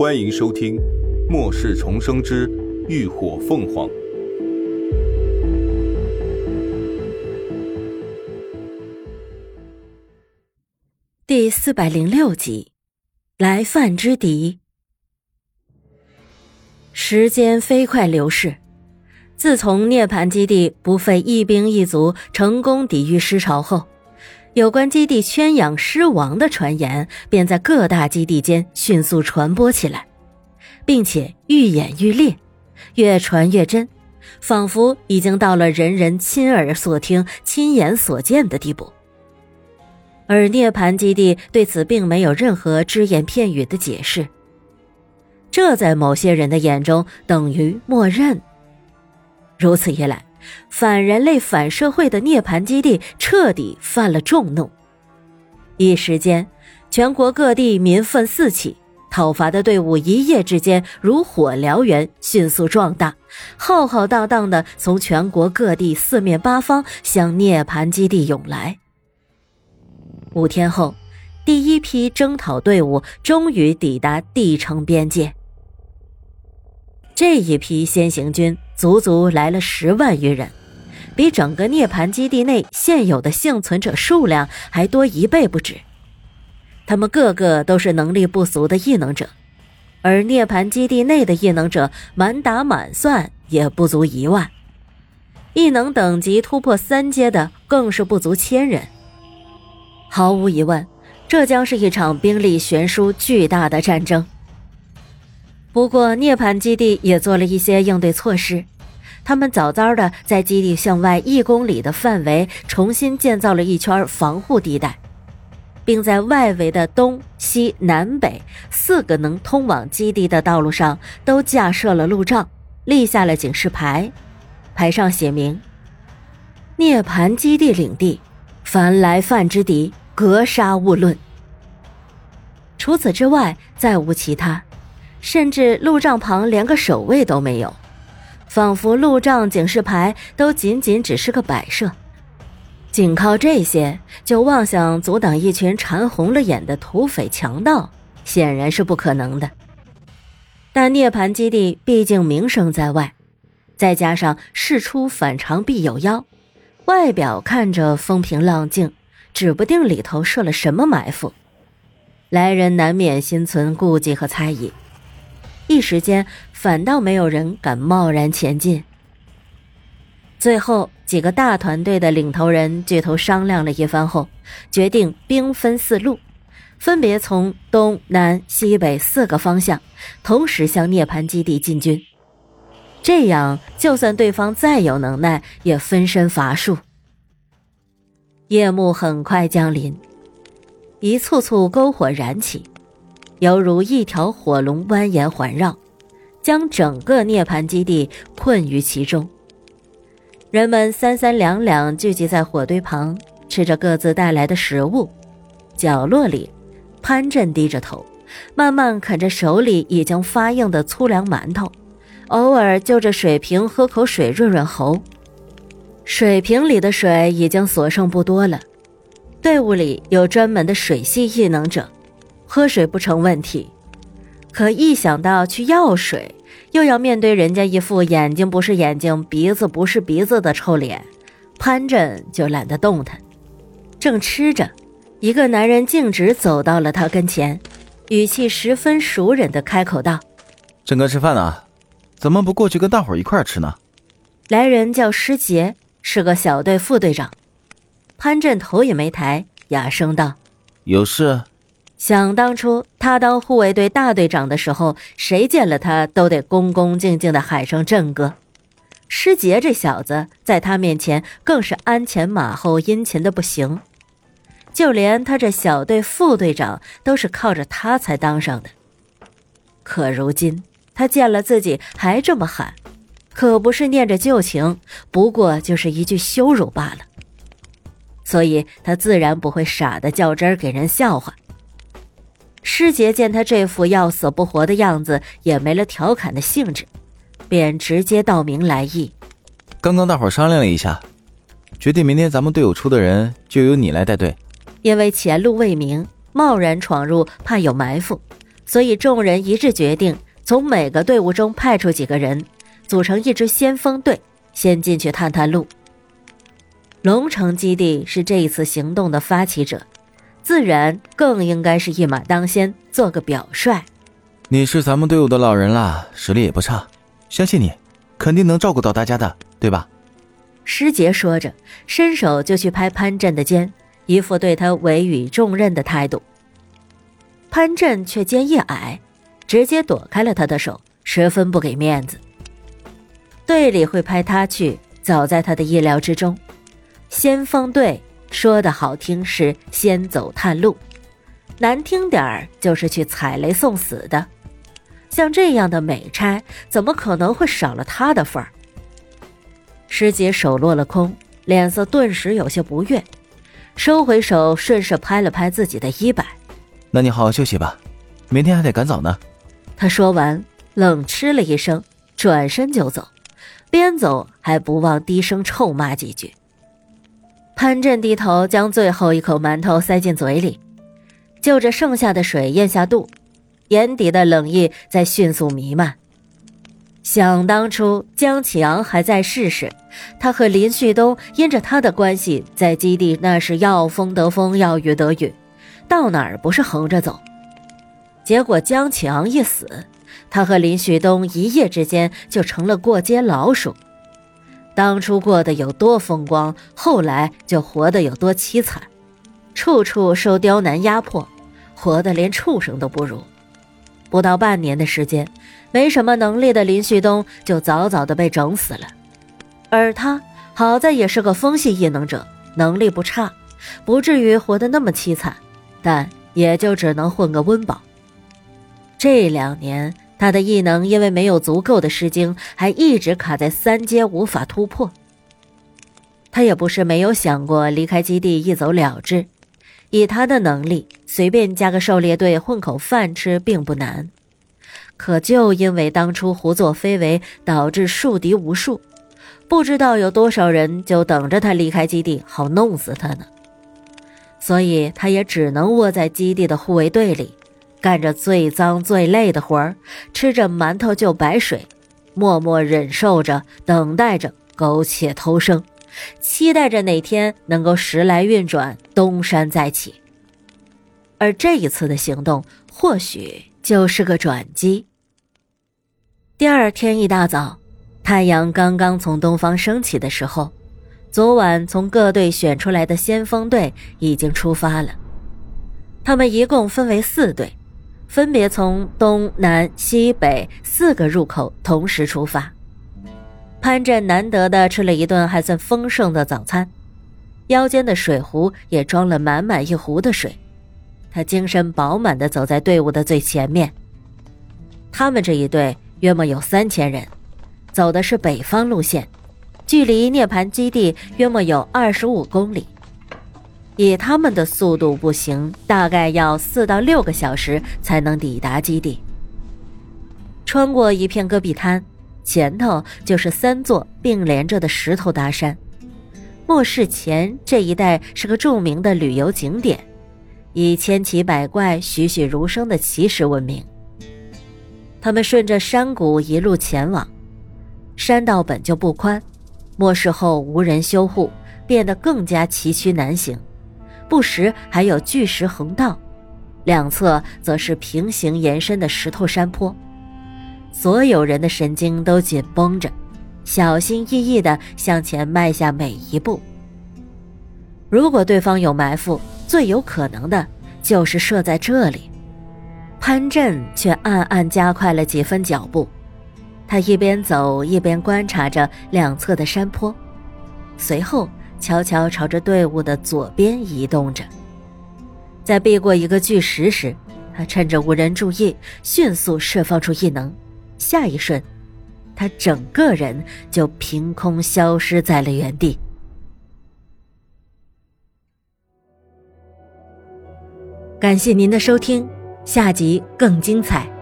欢迎收听《末世重生之浴火凤凰》第四百零六集，来犯之敌。时间飞快流逝，自从涅槃基地不费一兵一卒成功抵御尸潮后。有关基地圈养尸王的传言便在各大基地间迅速传播起来，并且愈演愈烈，越传越真，仿佛已经到了人人亲耳所听、亲眼所见的地步。而涅槃基地对此并没有任何只言片语的解释，这在某些人的眼中等于默认。如此一来。反人类、反社会的涅槃基地彻底犯了众怒，一时间，全国各地民愤四起，讨伐的队伍一夜之间如火燎原，迅速壮大，浩浩荡荡的从全国各地四面八方向涅槃基地涌来。五天后，第一批征讨队伍终于抵达地城边界。这一批先行军足足来了十万余人，比整个涅槃基地内现有的幸存者数量还多一倍不止。他们个个都是能力不俗的异能者，而涅槃基地内的异能者满打满算也不足一万，异能等级突破三阶的更是不足千人。毫无疑问，这将是一场兵力悬殊巨大的战争。不过，涅槃基地也做了一些应对措施。他们早早的在基地向外一公里的范围重新建造了一圈防护地带，并在外围的东西南北四个能通往基地的道路上都架设了路障，立下了警示牌，牌上写明：“涅槃基地领地，凡来犯之敌，格杀勿论。”除此之外，再无其他。甚至路障旁连个守卫都没有，仿佛路障警示牌都仅仅只是个摆设。仅靠这些就妄想阻挡一群馋红了眼的土匪强盗，显然是不可能的。但涅槃基地毕竟名声在外，再加上事出反常必有妖，外表看着风平浪静，指不定里头设了什么埋伏，来人难免心存顾忌和猜疑。一时间，反倒没有人敢贸然前进。最后，几个大团队的领头人聚头商量了一番后，决定兵分四路，分别从东南西北四个方向，同时向涅槃基地进军。这样，就算对方再有能耐，也分身乏术。夜幕很快降临，一簇簇篝火燃起。犹如一条火龙蜿蜒环绕，将整个涅槃基地困于其中。人们三三两两聚集在火堆旁，吃着各自带来的食物。角落里，潘震低着头，慢慢啃着手里已经发硬的粗粮馒头，偶尔就着水瓶喝口水润润喉。水瓶里的水已经所剩不多了。队伍里有专门的水系异能者。喝水不成问题，可一想到去要水，又要面对人家一副眼睛不是眼睛、鼻子不是鼻子的臭脸，潘震就懒得动弹。正吃着，一个男人径直走到了他跟前，语气十分熟稔的开口道：“振哥吃饭呢，怎么不过去跟大伙一块吃呢？”来人叫师杰，是个小队副队长。潘震头也没抬，哑声道：“有事。”想当初，他当护卫队大队长的时候，谁见了他都得恭恭敬敬的喊声“振哥”。师杰这小子在他面前更是鞍前马后、殷勤的不行，就连他这小队副队长都是靠着他才当上的。可如今他见了自己还这么喊，可不是念着旧情，不过就是一句羞辱罢了。所以他自然不会傻的较真儿给人笑话。师姐见他这副要死不活的样子，也没了调侃的兴致，便直接道明来意。刚刚大伙商量了一下，决定明天咱们队伍出的人就由你来带队。因为前路未明，贸然闯入怕有埋伏，所以众人一致决定从每个队伍中派出几个人，组成一支先锋队，先进去探探路。龙城基地是这一次行动的发起者，自然更应该是一马当先，做个表率。你是咱们队伍的老人了，实力也不差，相信你，肯定能照顾到大家的，对吧？师杰说着，伸手就去拍潘震的肩，一副对他委以重任的态度。潘震却肩一矮，直接躲开了他的手，十分不给面子。队里会派他去，早在他的意料之中。先锋队说的好听是先走探路，难听点儿就是去踩雷送死的。像这样的美差，怎么可能会少了他的份儿？师姐手落了空，脸色顿时有些不悦，收回手，顺势拍了拍自己的衣摆。那你好好休息吧，明天还得赶早呢。他说完，冷嗤了一声，转身就走，边走还不忘低声臭骂几句。潘震低头将最后一口馒头塞进嘴里，就着剩下的水咽下肚，眼底的冷意在迅速弥漫。想当初江启昂还在世时，他和林旭东因着他的关系，在基地那是要风得风，要雨得雨。到哪儿不是横着走？结果江启昂一死，他和林旭东一夜之间就成了过街老鼠。当初过得有多风光，后来就活得有多凄惨，处处受刁难压迫，活得连畜生都不如。不到半年的时间，没什么能力的林旭东就早早的被整死了，而他好在也是个风系异能者，能力不差，不至于活得那么凄惨。但也就只能混个温饱。这两年，他的异能因为没有足够的诗经，还一直卡在三阶无法突破。他也不是没有想过离开基地一走了之，以他的能力，随便加个狩猎队混口饭吃并不难。可就因为当初胡作非为，导致树敌无数，不知道有多少人就等着他离开基地，好弄死他呢。所以，他也只能窝在基地的护卫队里，干着最脏最累的活儿，吃着馒头就白水，默默忍受着，等待着苟且偷生，期待着哪天能够时来运转，东山再起。而这一次的行动，或许就是个转机。第二天一大早，太阳刚刚从东方升起的时候。昨晚从各队选出来的先锋队已经出发了，他们一共分为四队，分别从东南西北四个入口同时出发。潘震难得的吃了一顿还算丰盛的早餐，腰间的水壶也装了满满一壶的水，他精神饱满的走在队伍的最前面。他们这一队约莫有三千人，走的是北方路线。距离涅槃基地约莫有二十五公里，以他们的速度步行，大概要四到六个小时才能抵达基地。穿过一片戈壁滩，前头就是三座并连着的石头大山。末世前这一带是个著名的旅游景点，以千奇百怪、栩栩如生的奇石闻名。他们顺着山谷一路前往，山道本就不宽。末世后无人修护，变得更加崎岖难行，不时还有巨石横道，两侧则是平行延伸的石头山坡。所有人的神经都紧绷着，小心翼翼地向前迈下每一步。如果对方有埋伏，最有可能的就是设在这里。潘震却暗暗加快了几分脚步。他一边走一边观察着两侧的山坡，随后悄悄朝着队伍的左边移动着。在避过一个巨石时，他趁着无人注意，迅速释放出异能。下一瞬，他整个人就凭空消失在了原地。感谢您的收听，下集更精彩。